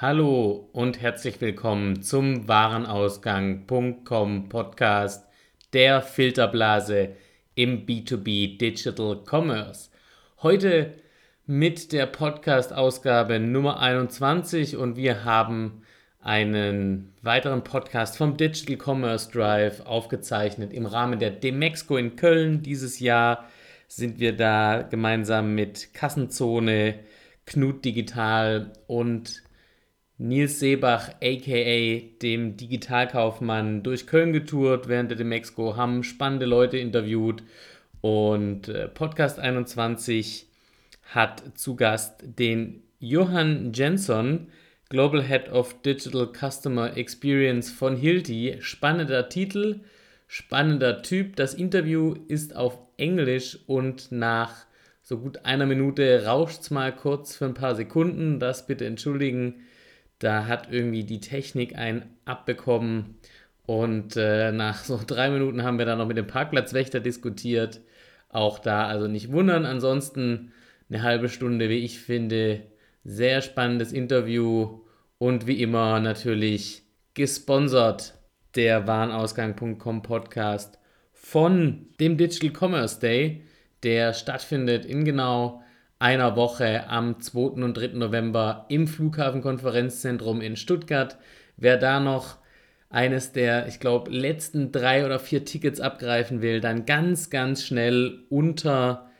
Hallo und herzlich willkommen zum Warenausgang.com Podcast der Filterblase im B2B Digital Commerce. Heute mit der Podcast-Ausgabe Nummer 21 und wir haben einen weiteren Podcast vom Digital Commerce Drive aufgezeichnet im Rahmen der Demexco in Köln. Dieses Jahr sind wir da gemeinsam mit Kassenzone, Knut Digital und Nils Seebach, aka dem Digitalkaufmann, durch Köln getourt während der Demexco, haben spannende Leute interviewt und äh, Podcast 21 hat zu Gast den Johann Jenson, Global Head of Digital Customer Experience von Hilti. Spannender Titel, spannender Typ. Das Interview ist auf Englisch und nach so gut einer Minute rauscht es mal kurz für ein paar Sekunden. Das bitte entschuldigen. Da hat irgendwie die Technik ein abbekommen. Und äh, nach so drei Minuten haben wir dann noch mit dem Parkplatzwächter diskutiert. Auch da also nicht wundern. Ansonsten eine halbe Stunde, wie ich finde, sehr spannendes Interview und wie immer natürlich gesponsert der Warenausgang.com Podcast von dem Digital Commerce Day, der stattfindet in genau einer Woche am 2. und 3. November im Flughafenkonferenzzentrum in Stuttgart. Wer da noch eines der, ich glaube, letzten drei oder vier Tickets abgreifen will, dann ganz, ganz schnell unter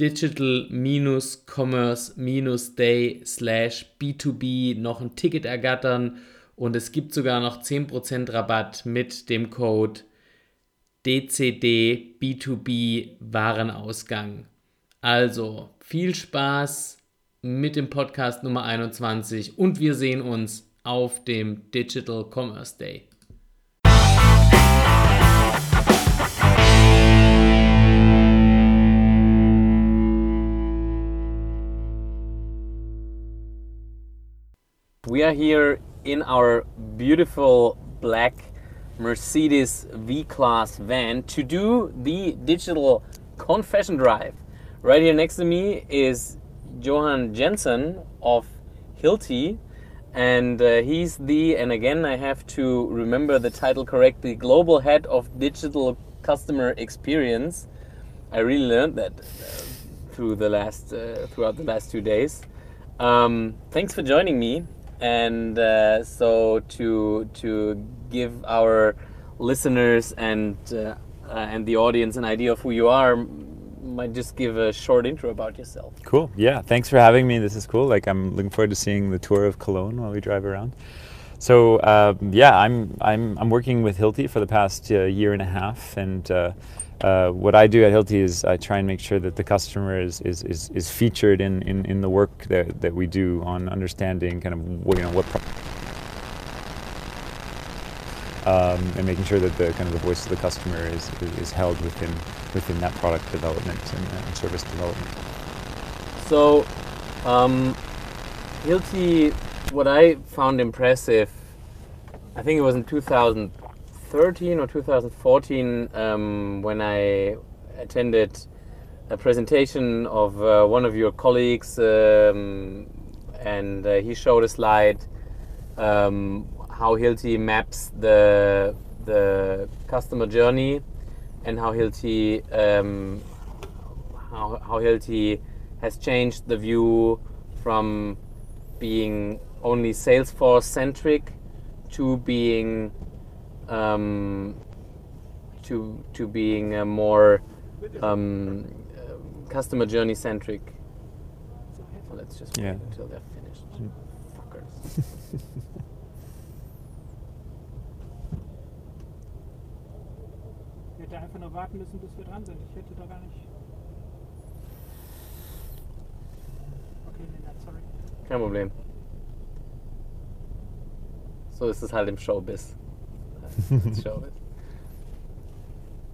digital-commerce-day slash B2B noch ein Ticket ergattern und es gibt sogar noch 10% Rabatt mit dem Code DCD B2B Warenausgang. Also viel Spaß mit dem Podcast Nummer 21 und wir sehen uns auf dem Digital Commerce Day. We are here in our beautiful black Mercedes V Class van to do the digital confession drive. Right here next to me is Johann Jenson of Hilti, and uh, he's the, and again, I have to remember the title correctly, Global Head of Digital Customer Experience. I really learned that uh, through the last, uh, throughout the last two days. Um, thanks for joining me. And uh, so to to give our listeners and uh, uh, and the audience an idea of who you are, might just give a short intro about yourself. Cool. Yeah. Thanks for having me. This is cool. Like I'm looking forward to seeing the tour of Cologne while we drive around. So uh, yeah, I'm I'm I'm working with Hilti for the past uh, year and a half, and uh, uh what I do at Hilti is I try and make sure that the customer is is, is, is featured in, in, in the work that, that we do on understanding kind of you know what. Um, and making sure that the kind of the voice of the customer is, is, held within within that product development and, and service development. So, um, Hilti, what I found impressive, I think it was in 2013 or 2014 um, when I attended a presentation of uh, one of your colleagues, um, and uh, he showed a slide um, how Hilti maps the the customer journey and how Hilti um, how, how Hilti has changed the view from being only Salesforce centric to being um, to to being a more um, customer journey centric. So let's just wait yeah. until they're finished. Mm. Fuckers. hätte warten müssen, bis wir dran sind. Ich hätte da gar nicht. Okay, nee, nein, sorry. Kein Problem. So ist es halt im Showbiz. Showbiz.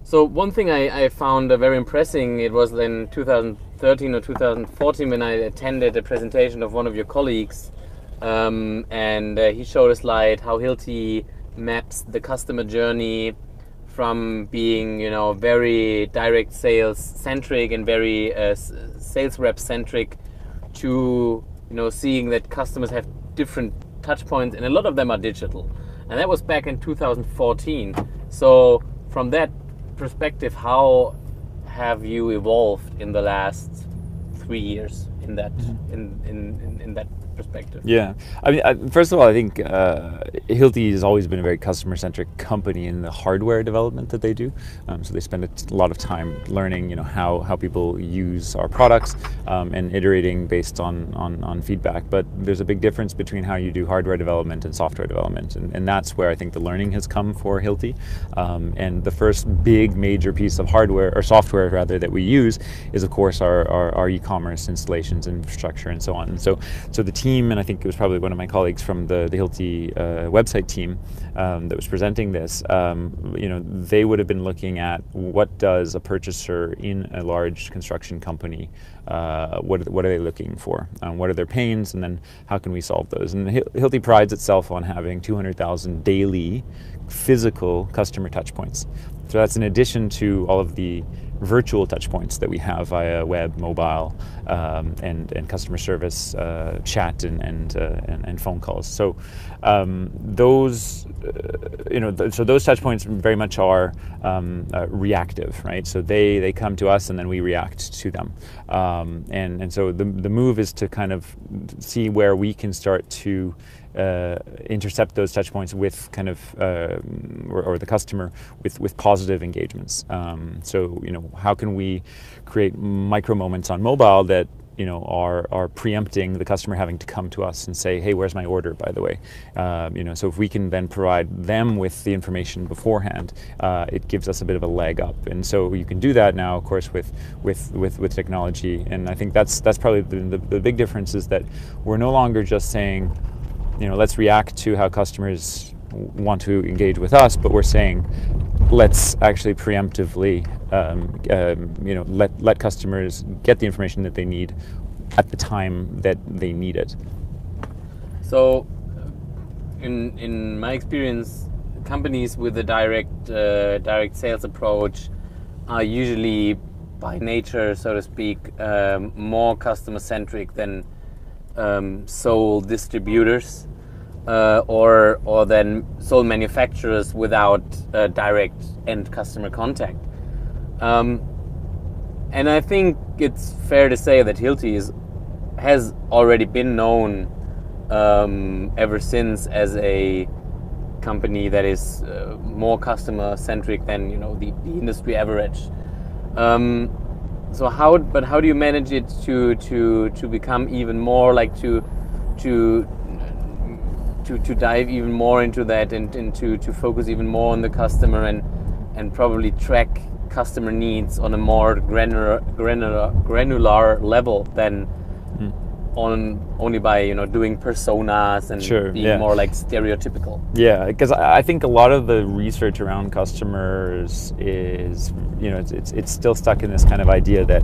So one thing I, I found uh, very impressive, it was in 2013 or 2014 when I attended a presentation of one of your colleagues, um, and uh, he showed a slide how Hilti maps the customer journey from being you know very direct sales centric and very uh, sales rep centric to you know seeing that customers have different touch points, and a lot of them are digital. And that was back in 2014. So, from that perspective, how have you evolved in the last three years in that in, in, in, in that perspective? Yeah, I mean, I, first of all, I think uh, Hilti has always been a very customer-centric company in the hardware development that they do. Um, so they spend a lot of time learning, you know, how, how people use our products um, and iterating based on, on on feedback. But there's a big difference between how you do hardware development and software development, and, and that's where I think the learning has come for Hilti. Um, and the first big major piece of hardware or software rather that we use is, of course, our, our, our e-commerce installations, infrastructure, and so on. And so so the team team, and I think it was probably one of my colleagues from the, the Hilti uh, website team um, that was presenting this, um, you know, they would have been looking at what does a purchaser in a large construction company, uh, what, what are they looking for? Um, what are their pains? And then how can we solve those? And Hilti prides itself on having 200,000 daily physical customer touchpoints. So that's in addition to all of the virtual touchpoints that we have via web, mobile, um, and, and customer service, uh, chat, and and, uh, and, and phone calls. So um, those, uh, you know, th- so those touchpoints very much are um, uh, reactive, right? So they they come to us and then we react to them, um, and and so the the move is to kind of see where we can start to uh, intercept those touch points with kind of uh, or, or, the customer with with positive engagements. Um, so you know how can we create micro moments on mobile that you know are are preempting the customer having to come to us and say, hey, where's my order? By the way, um, you know, so if we can then provide them with the information beforehand, uh, it gives us a bit of a leg up. And so you can do that now, of course, with with with, with technology. And I think that's that's probably the, the, the big difference is that we're no longer just saying you know, let's react to how customers want to engage with us, but we're saying let's actually preemptively, um, um, you know, let let customers get the information that they need at the time that they need it. So, in in my experience, companies with a direct uh, direct sales approach are usually by nature, so to speak, um, more customer centric than um, sole distributors uh, or or then sole manufacturers without uh, direct end customer contact. Um, and I think it's fair to say that Hilti is, has already been known um, ever since as a company that is uh, more customer centric than you know the, the industry average. Um, so how but how do you manage it to to to become even more like to to to, to dive even more into that and, and to, to focus even more on the customer and and probably track customer needs on a more granular granular granular level than. On only by you know doing personas and sure, being yeah. more like stereotypical. Yeah, because I think a lot of the research around customers is you know it's, it's, it's still stuck in this kind of idea that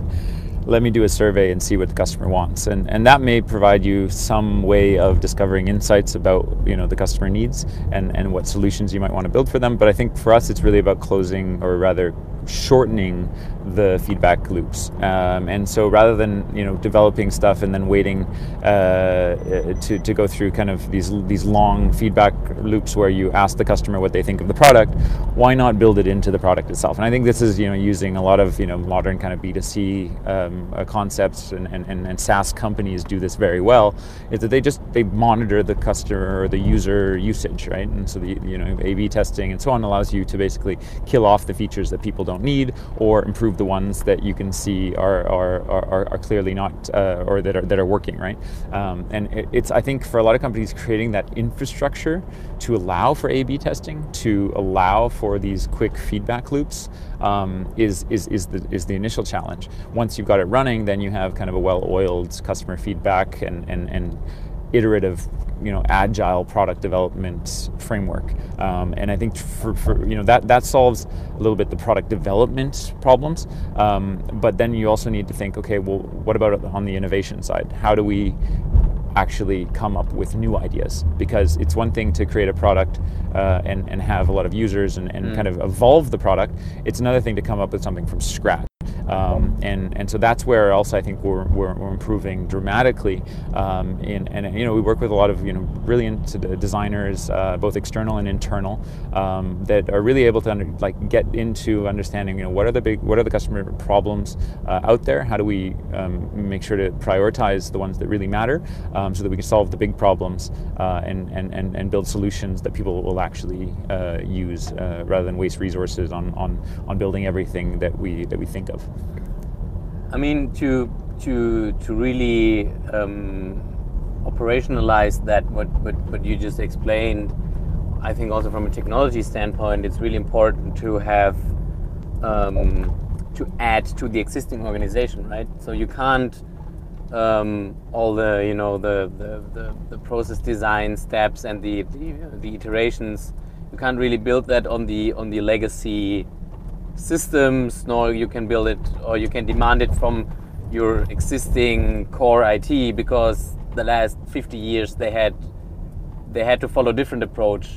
let me do a survey and see what the customer wants and and that may provide you some way of discovering insights about you know the customer needs and and what solutions you might want to build for them but i think for us it's really about closing or rather shortening the feedback loops. Um, and so rather than you know developing stuff and then waiting uh, to, to go through kind of these these long feedback loops where you ask the customer what they think of the product, why not build it into the product itself? And I think this is you know using a lot of you know modern kind of B2C um, uh, concepts and, and, and SaaS companies do this very well. Is that they just they monitor the customer or the user usage, right? And so the you know A/B testing and so on allows you to basically kill off the features that people don't don't need or improve the ones that you can see are, are, are, are clearly not uh, or that are, that are working, right? Um, and it, it's, I think, for a lot of companies, creating that infrastructure to allow for A B testing, to allow for these quick feedback loops. Um, is, is, is, the, is the initial challenge. Once you've got it running, then you have kind of a well oiled customer feedback and, and, and iterative you know agile product development framework. Um, and i think for, for, you know that that solves a little bit the product development problems. Um, but then you also need to think okay well what about on the innovation side? How do we actually come up with new ideas? Because it's one thing to create a product uh, and, and have a lot of users and, and mm. kind of evolve the product. It's another thing to come up with something from scratch Um, and and so that's where also I think we're, we're, we're improving dramatically. Um, in, and you know we work with a lot of you know brilliant designers, uh, both external and internal, um, that are really able to under, like get into understanding you know what are the big what are the customer problems uh, out there. How do we um, make sure to prioritize the ones that really matter, um, so that we can solve the big problems uh, and, and and and build solutions that people will actually uh, use uh, rather than waste resources on, on on building everything that we that we think of. I mean to to to really um, operationalize that what, what what you just explained. I think also from a technology standpoint, it's really important to have um, to add to the existing organization, right? So you can't um, all the you know the, the, the, the, process design steps and the, the, the iterations. You can't really build that on the on the legacy systems, nor you can build it or you can demand it from your existing core IT because the last 50 years they had they had to follow a different approach.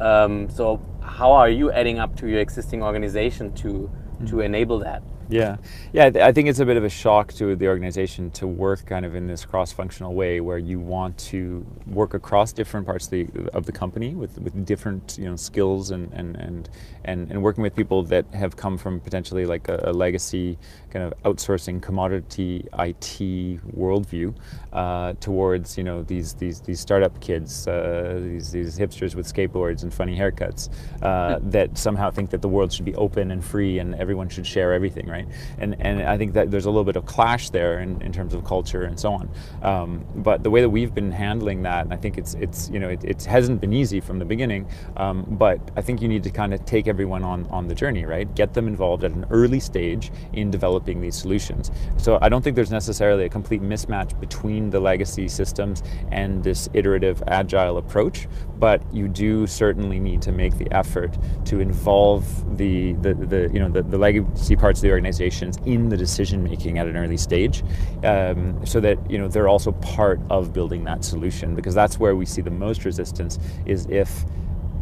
Um, so how are you adding up to your existing organization to to enable that? Yeah, yeah. I think it's a bit of a shock to the organization to work kind of in this cross-functional way, where you want to work across different parts of the of the company with, with different you know skills and and, and and and working with people that have come from potentially like a, a legacy kind of outsourcing commodity IT worldview uh, towards you know these these these startup kids, uh, these these hipsters with skateboards and funny haircuts uh, that somehow think that the world should be open and free and everyone should share everything, right? Right? And and I think that there's a little bit of clash there in, in terms of culture and so on. Um, but the way that we've been handling that, I think it's it's you know it, it hasn't been easy from the beginning, um, but I think you need to kind of take everyone on on the journey, right? Get them involved at an early stage in developing these solutions. So I don't think there's necessarily a complete mismatch between the legacy systems and this iterative agile approach, but you do certainly need to make the effort to involve the the, the you know the, the legacy parts of the organizations in the decision making at an early stage, um, so that you know they're also part of building that solution. Because that's where we see the most resistance is if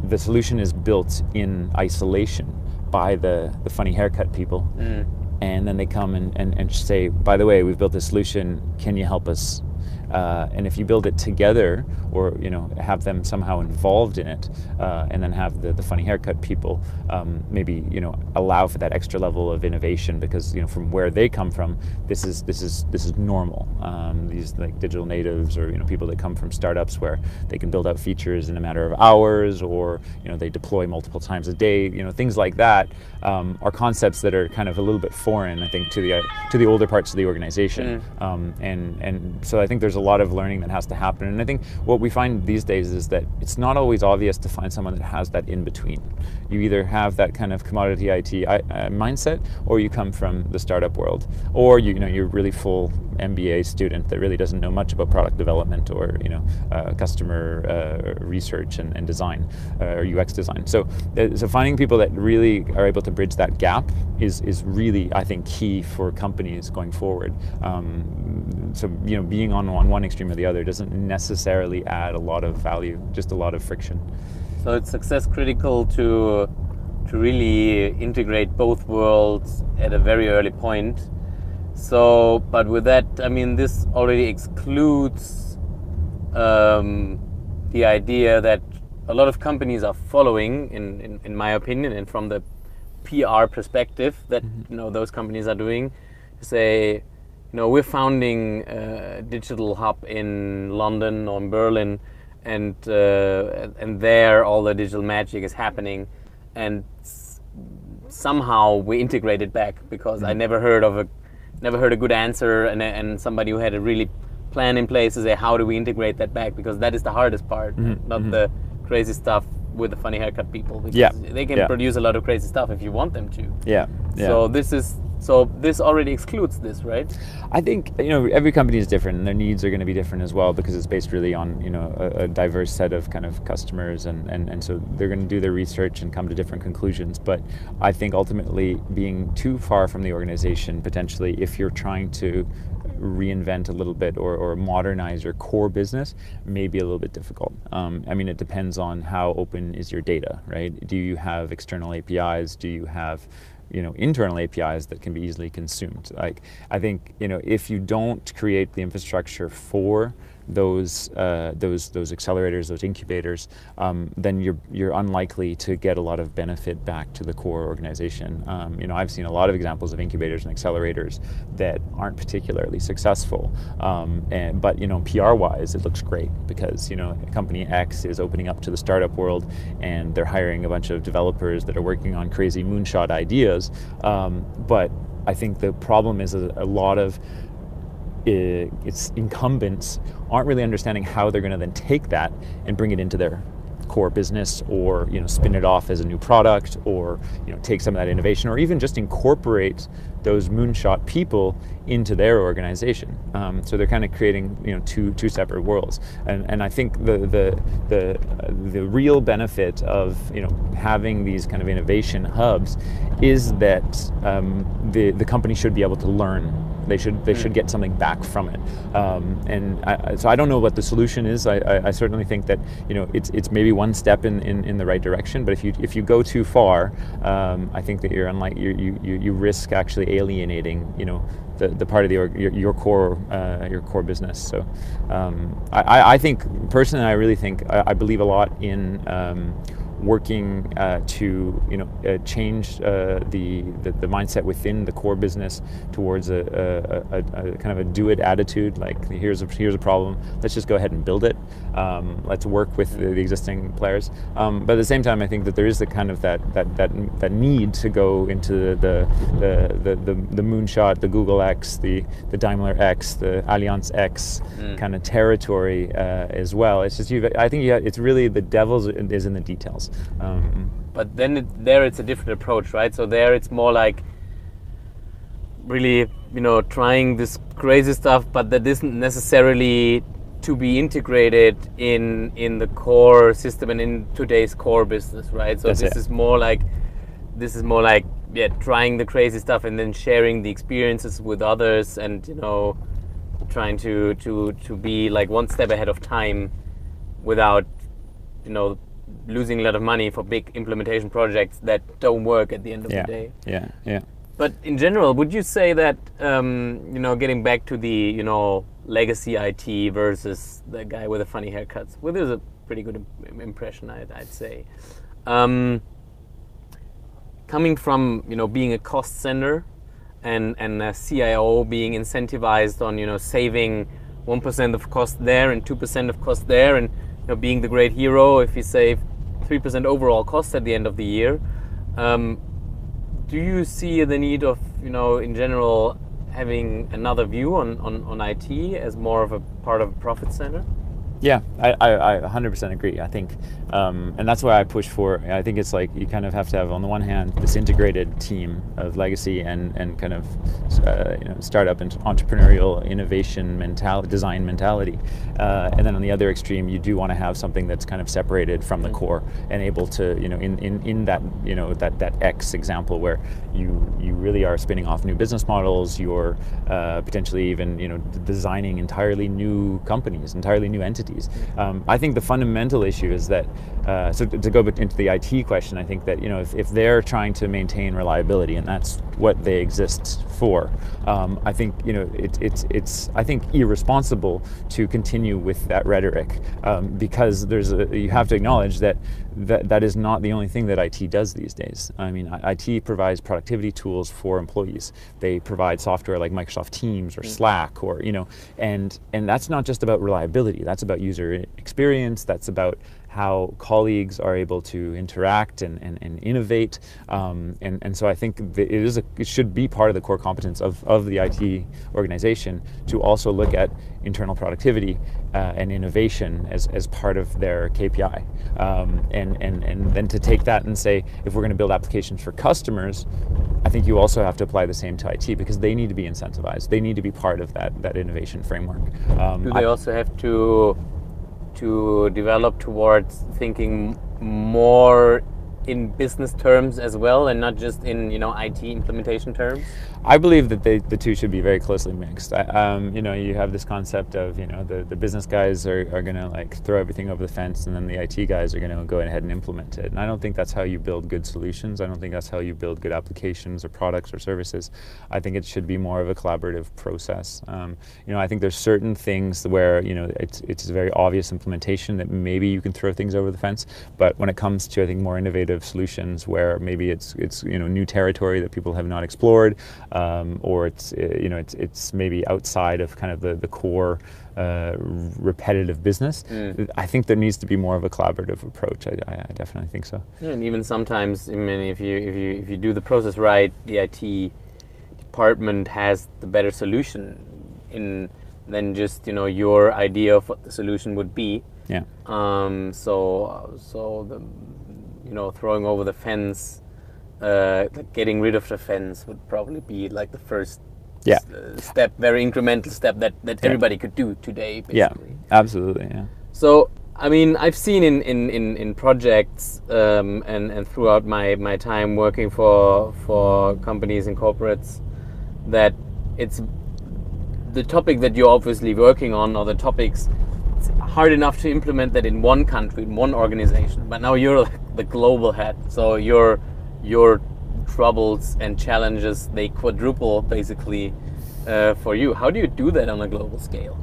the solution is built in isolation by the the funny haircut people. Mm. And then they come and, and, and say, by the way, we've built this solution. Can you help us uh, and if you build it together, or you know, have them somehow involved in it, uh, and then have the, the funny haircut people um, maybe you know allow for that extra level of innovation because you know from where they come from, this is this is this is normal. Um, these like digital natives or you know people that come from startups where they can build out features in a matter of hours, or you know they deploy multiple times a day. You know things like that um, are concepts that are kind of a little bit foreign, I think, to the uh, to the older parts of the organization. Mm. Um, and and so I think there's a lot of learning that has to happen. And I think what we find these days is that it's not always obvious to find someone that has that in between. You either have that kind of commodity IT uh, mindset, or you come from the startup world, or you, you know you're really full MBA student that really doesn't know much about product development or you know uh, customer uh, research and, and design uh, or UX design. So, uh, so finding people that really are able to bridge that gap is is really I think key for companies going forward. Um, so you know being on, on one extreme or the other doesn't necessarily add a lot of value, just a lot of friction. So it's success critical to to really integrate both worlds at a very early point so, but with that, I mean, this already excludes um, the idea that a lot of companies are following, in, in, in my opinion, and from the PR perspective that mm-hmm. you know those companies are doing, say, you know, we're founding a digital hub in London or in Berlin, and uh, and there all the digital magic is happening, and somehow we integrate it back because mm-hmm. I never heard of a never heard a good answer and, and somebody who had a really plan in place to say how do we integrate that back because that is the hardest part mm-hmm. not mm-hmm. the crazy stuff with the funny haircut people because yeah. they can yeah. produce a lot of crazy stuff if you want them to yeah. yeah so this is so this already excludes this, right? I think you know every company is different, and their needs are going to be different as well because it's based really on you know a, a diverse set of kind of customers, and, and, and so they're going to do their research and come to different conclusions. But I think ultimately being too far from the organization potentially, if you're trying to reinvent a little bit or, or modernize your core business may be a little bit difficult. Um, I mean, it depends on how open is your data, right? Do you have external APIs? Do you have you know internal APIs that can be easily consumed. Like I think you know if you don't create the infrastructure for those uh, those those accelerators, those incubators, um, then you're you're unlikely to get a lot of benefit back to the core organization. Um, you know, I've seen a lot of examples of incubators and accelerators that aren't particularly successful, um, and but you know, PR-wise, it looks great because you know, company X is opening up to the startup world, and they're hiring a bunch of developers that are working on crazy moonshot ideas, um, but I think the problem is a, a lot of its incumbents aren't really understanding how they're going to then take that and bring it into their core business or you know spin it off as a new product or you know take some of that innovation or even just incorporate those moonshot people into their organization um, so they're kind of creating you know two two separate worlds and and I think the the the uh, the real benefit of you know having these kind of innovation hubs is that um, the the company should be able to learn they should they should get something back from it. Um, and I, so I don't know what the solution is. I, I, I, certainly think that you know it's it's maybe one step in, in, in the right direction. But if you if you go too far, um, I think that you're unlike you, you you risk actually alienating you know the, the part of the your, your core uh, your core business. So um, I, I think personally I really think I, I believe a lot in um, working uh, to you know uh, change uh, the, the, the mindset within the core business towards a, a, a, a, kind of a do it attitude. Like here's a here's a problem, let's just go ahead and build it. Um, let's work with the, the existing players. Um, but at the same time, I think that there is the kind of that that that, that need to go into the the, the the, the moonshot, the Google X, the the Daimler X, the Allianz X mm. kind of territory uh, as well. It's just you. I think you, it's really the devil's is in the details. Um, but then it, there it's a different approach, right? So there it's more like really, you know, trying this crazy stuff, but that isn't necessarily to be integrated in in the core system and in today's core business, right? So That's this it. is more like this is more like yeah, trying the crazy stuff and then sharing the experiences with others, and you know, trying to to to be like one step ahead of time without you know losing a lot of money for big implementation projects that don't work at the end of yeah, the day. Yeah, yeah. But in general, would you say that um, you know, getting back to the you know legacy IT versus the guy with the funny haircuts, well, there's a pretty good impression, I'd, I'd say. Um, coming from you know being a cost center and and a CIO being incentivized on you know saving one percent of cost there and two percent of cost there, and you know being the great hero if you save 3% overall cost at the end of the year. Um, do you see the need of, you know, in general, having another view on, on, on IT as more of a part of a profit center? Yeah, I, I, I 100% agree. I think, um, and that's why I push for. I think it's like you kind of have to have, on the one hand, this integrated team of legacy and, and kind of uh, you know, startup and entrepreneurial innovation mentality, design mentality, uh, and then on the other extreme, you do want to have something that's kind of separated from the mm. core and able to, you know, in, in, in that you know that that X example where you you really are spinning off new business models, you're uh, potentially even you know designing entirely new companies, entirely new entities entities. Um, I think the fundamental issue is that, uh, so to go into the IT question, I think that you know if, if they're trying to maintain reliability and that's what they exist for, um, I think you know it, it's it's I think irresponsible to continue with that rhetoric um, because there's a, you have to acknowledge that that, that is not the only thing that IT does these days. I mean, IT provides productivity tools for employees. They provide software like Microsoft Teams or mm. Slack or, you know, and, and that's not just about reliability. That's about user experience. That's about how colleagues are able to interact and, and, and innovate. Um, and, and so I think it, is a, it should be part of the core competence of, of the IT organization to also look at internal productivity uh, and innovation as, as part of their KPI. Um, and, and, and then to take that and say, if we're going to build applications for customers, I think you also have to apply the same to IT because they need to be incentivized. They need to be part of that, that innovation framework. Um, Do they I, also have to to develop towards thinking more in business terms as well, and not just in you know IT implementation terms? I believe that they, the two should be very closely mixed. I, um, you know, you have this concept of you know the, the business guys are, are going to like throw everything over the fence, and then the IT guys are going to go ahead and implement it. And I don't think that's how you build good solutions. I don't think that's how you build good applications or products or services. I think it should be more of a collaborative process. Um, you know, I think there's certain things where you know it's it's a very obvious implementation that maybe you can throw things over the fence, but when it comes to I think more innovative solutions where maybe it's it's you know new territory that people have not explored um, or it's uh, you know it's it's maybe outside of kind of the the core uh, repetitive business. Mm. I think there needs to be more of a collaborative approach. I, I, definitely think so. Yeah, and even sometimes, I mean, if you if you if you do the process right, the IT department has the better solution in than just you know your idea of what the solution would be. Yeah. Um. So so the you know throwing over the fence uh, getting rid of the fence would probably be like the first yeah. Uh, step, very incremental step that, that yeah. everybody could do today. Basically. Yeah, absolutely. Yeah. So I mean, I've seen in in, in, in projects um, and and throughout my, my time working for for companies and corporates that it's the topic that you're obviously working on or the topics it's hard enough to implement that in one country in one organization but now you're like the global head so you're your troubles and challenges they quadruple basically uh, for you. How do you do that on a global scale?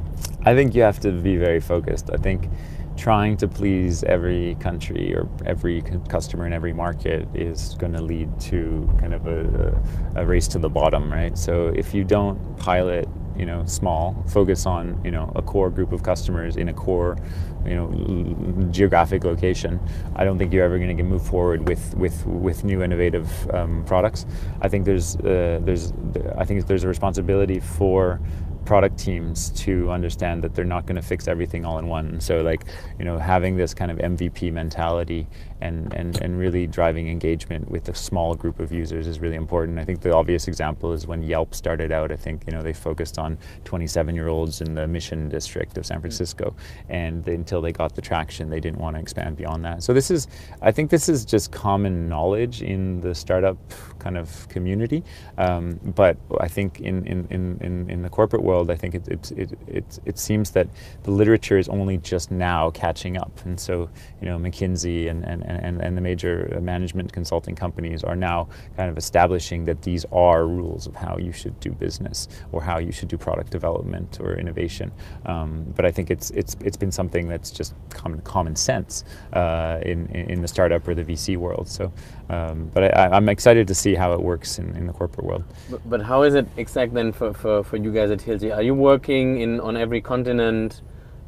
I think you have to be very focused. I think trying to please every country or every customer in every market is going to lead to kind of a, a, race to the bottom, right? So if you don't pilot you know small focus on you know a core group of customers in a core you know geographic location i don't think you're ever going to move forward with with with new innovative um, products i think there's uh, there's i think there's a responsibility for product teams to understand that they're not going to fix everything all in one. So like, you know, having this kind of MVP mentality and, and, and really driving engagement with a small group of users is really important. I think the obvious example is when Yelp started out, I think, you know, they focused on 27 year olds in the mission district of San Francisco. And they, until they got the traction, they didn't want to expand beyond that. So this is, I think this is just common knowledge in the startup kind of community. Um, but I think in, in, in, in, the corporate world, I think it, it, it, it, it seems that the literature is only just now catching up. And so, you know, McKinsey and, and, and, and the major management consulting companies are now kind of establishing that these are rules of how you should do business or how you should do product development or innovation. Um, but I think it's, it's, it's been something that's just common, common sense uh, in, in the startup or the VC world. So, um, but I, I'm excited to see how it works in, in the corporate world. But, but how is it exact then for, for, for you guys at Hilti? Are you working in on every continent?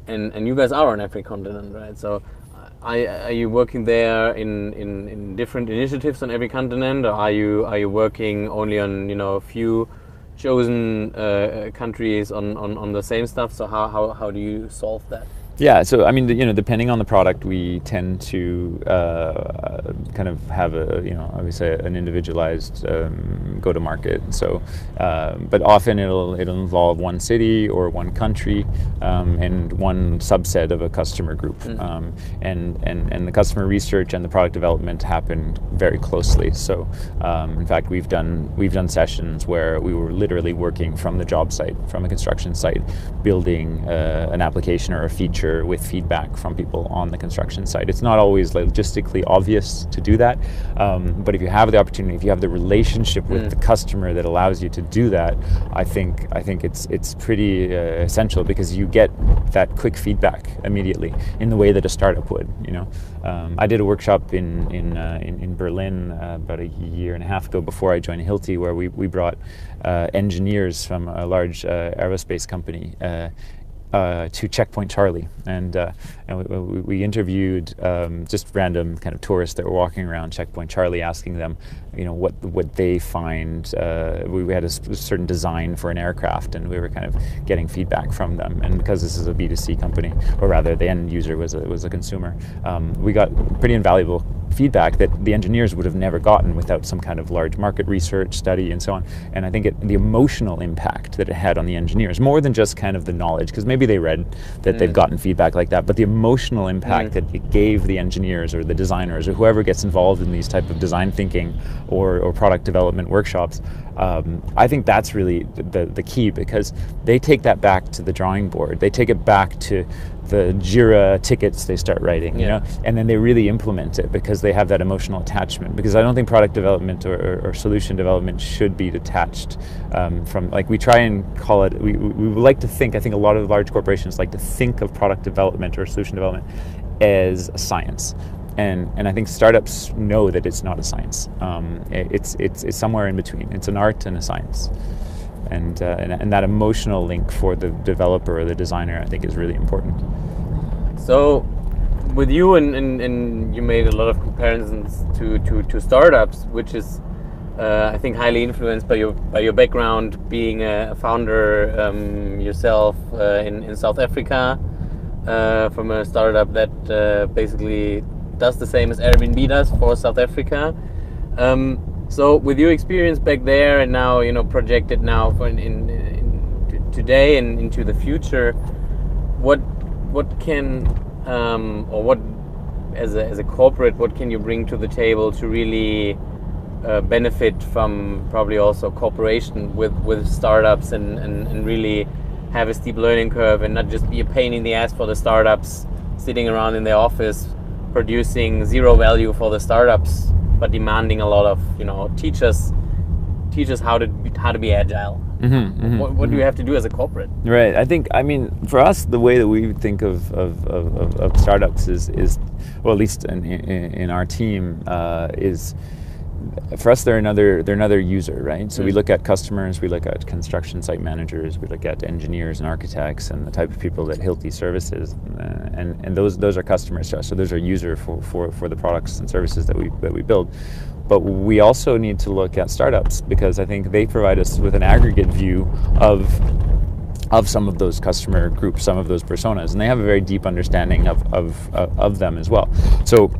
And, and you guys are on every continent, right? So are, you working there in, in, in different initiatives on every continent, or are you are you working only on you know a few chosen uh, countries on, on, on the same stuff? So how, how, how do you solve that? Yeah, so I mean, you know, depending on the product, we tend to uh, kind of have a, you know, obviously an individualized um, go-to-market. So, uh, but often it'll it'll involve one city or one country um, and one subset of a customer group, mm-hmm. um, and and and the customer research and the product development happen very closely. So, um, in fact, we've done we've done sessions where we were literally working from the job site, from a construction site, building uh, an application or a feature with feedback from people on the construction site. It's not always logistically obvious to do that, um, but if you have the opportunity, if you have the relationship with mm. the customer that allows you to do that, I think I think it's it's pretty uh, essential because you get that quick feedback immediately in the way that a startup would. You know, um, I did a workshop in in uh, in, in, Berlin uh, about a year and a half ago before I joined Hilti, where we we brought uh, engineers from a large uh, aerospace company uh, to Checkpoint Charlie, and, uh, and we, we interviewed um, just random kind of tourists that were walking around Checkpoint Charlie, asking them, you know, what what they find. Uh, we, we, had a certain design for an aircraft, and we were kind of getting feedback from them. And because this is a B two C company, or rather, the end user was a, was a consumer, um, we got pretty invaluable feedback that the engineers would have never gotten without some kind of large market research study and so on. And I think it, the emotional impact that it had on the engineers, more than just kind of the knowledge, because maybe they read that mm. they've gotten feedback like that, but the emotional impact mm. that it gave the engineers or the designers or whoever gets involved in these type of design thinking or, or product development workshops, um, I think that's really the, the key because they take that back to the drawing board. They take it back to the Jira tickets they start writing, you yeah. know, and then they really implement it because they have that emotional attachment. Because I don't think product development or, or, or solution development should be detached um, from, like, we try and call it, we, we like to think, I think a lot of large corporations like to think of product development or solution development as a science. And, and I think startups know that it's not a science. Um, it, it's, it's, it's somewhere in between. It's an art and a science and, uh, and, and that emotional link for the developer or the designer, I think, is really important. So, with you and, and, and you made a lot of comparisons to, to, to startups, which is uh, I think highly influenced by your by your background, being a founder um, yourself uh, in in South Africa uh, from a startup that uh, basically does the same as Airbnb does for South Africa. Um, so with your experience back there and now you know projected now for in, in, in today and into the future, what what can um, or what as a, as a corporate what can you bring to the table to really uh, benefit from probably also cooperation with with startups and, and, and really have a steep learning curve and not just be a pain in the ass for the startups sitting around in their office producing zero value for the startups but demanding a lot of you know teach us teach us how to be, how to be agile. Mm-hmm, mm-hmm, what, what mm-hmm. do you have to do as a corporate? Right. I think I mean for us the way that we think of of, of, of startups is is well at least in, in, in our team uh, is for us they're another they're another user right so mm. we look at customers we look at construction site managers we look at engineers and architects and the type of people that hilti services uh, and and those those are customers to us so those are user for, for for the products and services that we that we build but we also need to look at startups because i think they provide us with an aggregate view of of some of those customer groups, some of those personas, and they have a very deep understanding of, of, of them as well. So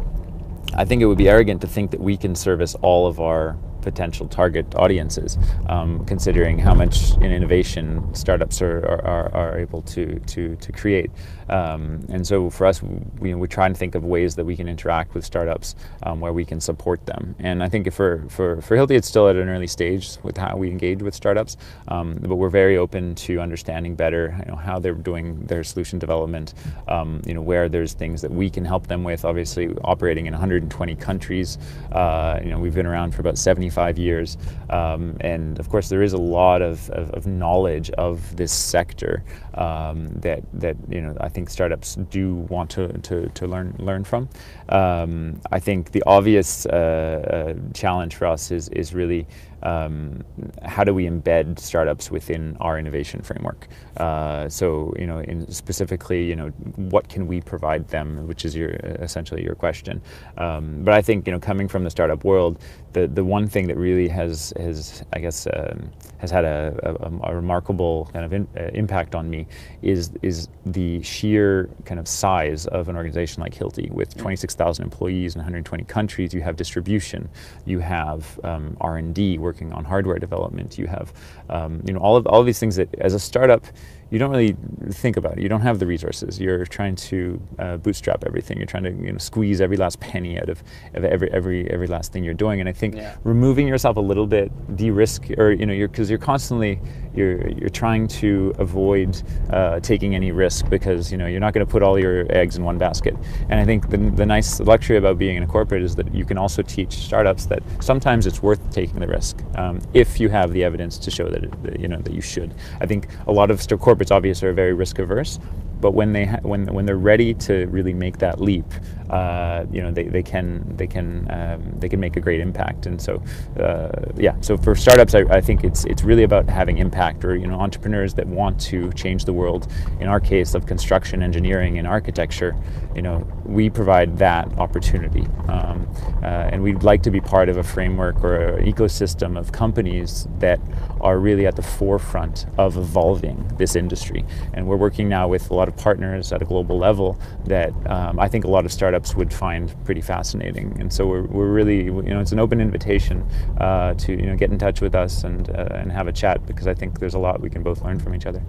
I think it would be arrogant to think that we can service all of our potential target audiences, um, considering how much in innovation startups are, are, are able to, to, to create. Um, and so for us, we, we try and think of ways that we can interact with startups um, where we can support them. And I think for, for, for Hilti, it's still at an early stage with how we engage with startups, um, but we're very open to understanding better you know, how they're doing their solution development, um, you know, where there's things that we can help them with, obviously operating in 120 countries. Uh, you know, we've been around for about 75 25 years. Um, and of course, there is a lot of, of, of knowledge of this sector um, that, that you know, I think startups do want to, to, to learn, learn from. Um, I think the obvious uh, uh, challenge for us is, is really um, how do we embed startups within our innovation framework? Uh, so, you know, in specifically, you know, what can we provide them, which is your essentially your question. Um, but I think, you know, coming from the startup world, the the one thing that really has has I guess um, has had a, a, a, remarkable kind of in, uh, impact on me is is the sheer kind of size of an organization like Hilti with mm. 26,000 employees in 120 countries. You have distribution, you have um, R and D working on hardware development. You have, um, you know, all of all of these things that as a startup you don't really think about it. You don't have the resources. You're trying to uh, bootstrap everything. You're trying to you know, squeeze every last penny out of, of every every every last thing you're doing. And I think yeah. removing yourself a little bit, de-risk, or you know, you're because you're constantly you're you're trying to avoid uh, taking any risk because you know you're not going to put all your eggs in one basket. And I think the the nice luxury about being in a corporate is that you can also teach startups that sometimes it's worth taking the risk um, if you have the evidence to show that, it, that you know that you should. I think a lot of corporate corporates obviously are very risk averse, but when they ha- when when they're ready to really make that leap, uh, you know they, they can they can um, they can make a great impact. And so uh, yeah, so for startups, I, I, think it's it's really about having impact, or you know entrepreneurs that want to change the world. In our case of construction, engineering, and architecture, you know we provide that opportunity, um, uh, and we'd like to be part of a framework or an ecosystem of companies that are really at the forefront of evolving this industry. And we're working now with a lot of partners at a global level that um, I think a lot of startups would find pretty fascinating. And so we're, we're really, you know, it's an open invitation uh, to you know get in touch with us and uh, and have a chat because I think there's a lot we can both learn from each other.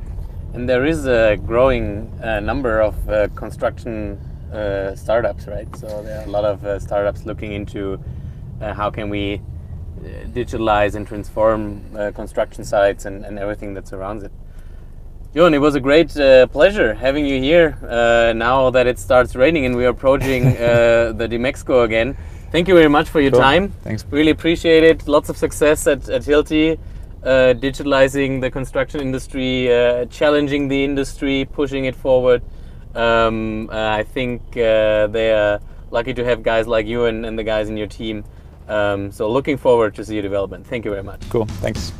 And there is a growing uh, number of uh, construction uh, startups, right? So there are a lot of uh, startups looking into uh, how can we uh, digitalize and transform uh, construction sites and, and everything that surrounds it. Jon, it was a great uh, pleasure having you here. Uh, now that it starts raining and we are approaching uh, the DMEXCO again, thank you very much for your Cool. time. Thanks. Really appreciate it. Lots of success at, at Hilti, uh, digitalizing the construction industry, uh, challenging the industry, pushing it forward. Um, uh, I think uh, they are lucky to have guys like you and, and the guys in your team. Um, so looking forward to see your development. Thank you very much. Cool. Thanks.